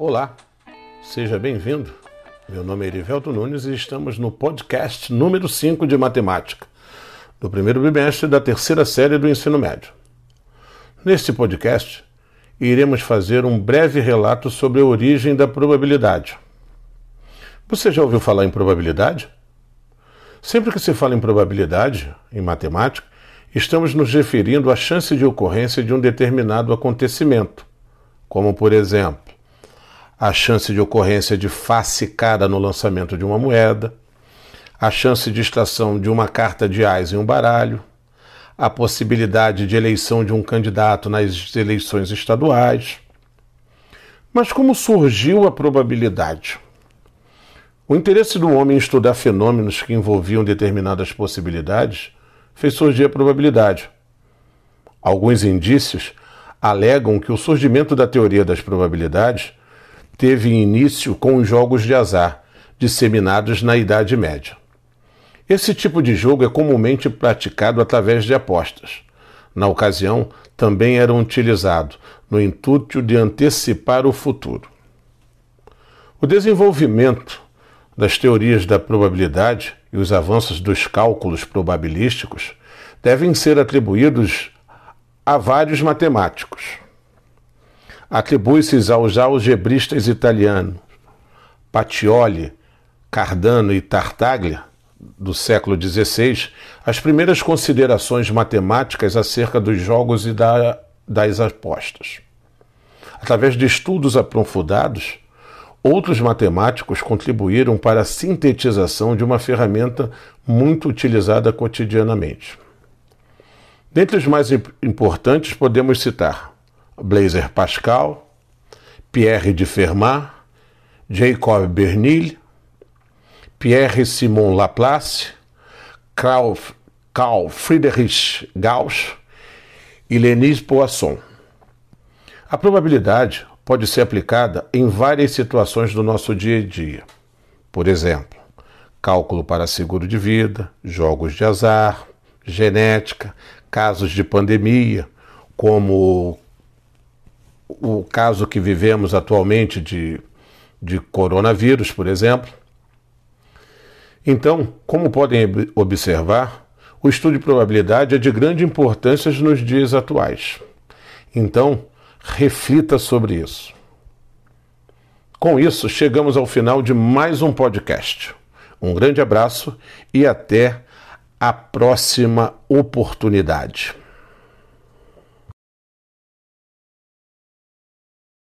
Olá, seja bem-vindo. Meu nome é Erivelto Nunes e estamos no podcast número 5 de Matemática, do primeiro bimestre da terceira série do ensino médio. Neste podcast, iremos fazer um breve relato sobre a origem da probabilidade. Você já ouviu falar em probabilidade? Sempre que se fala em probabilidade, em matemática, estamos nos referindo à chance de ocorrência de um determinado acontecimento, como, por exemplo, a chance de ocorrência de face cara no lançamento de uma moeda, a chance de extração de uma carta de ais em um baralho, a possibilidade de eleição de um candidato nas eleições estaduais. Mas como surgiu a probabilidade? O interesse do homem em estudar fenômenos que envolviam determinadas possibilidades fez surgir a probabilidade. Alguns indícios alegam que o surgimento da teoria das probabilidades teve início com os jogos de azar, disseminados na Idade Média. Esse tipo de jogo é comumente praticado através de apostas. Na ocasião, também eram utilizados no intuito de antecipar o futuro. O desenvolvimento das teorias da probabilidade e os avanços dos cálculos probabilísticos devem ser atribuídos a vários matemáticos. Atribui-se aos algebristas italianos Pacioli, Cardano e Tartaglia, do século XVI, as primeiras considerações matemáticas acerca dos jogos e da, das apostas. Através de estudos aprofundados, Outros matemáticos contribuíram para a sintetização de uma ferramenta muito utilizada cotidianamente. Dentre os mais importantes, podemos citar Blaise Pascal, Pierre de Fermat, Jacob Bernil, Pierre-Simon Laplace, Carl, Friedrich Gauss e Lenise Poisson. A probabilidade pode ser aplicada em várias situações do nosso dia a dia. Por exemplo, cálculo para seguro de vida, jogos de azar, genética, casos de pandemia, como o caso que vivemos atualmente de, de coronavírus, por exemplo. Então, como podem observar, o estudo de probabilidade é de grande importância nos dias atuais. Então, reflita sobre isso. Com isso, chegamos ao final de mais um podcast. Um grande abraço e até a próxima oportunidade.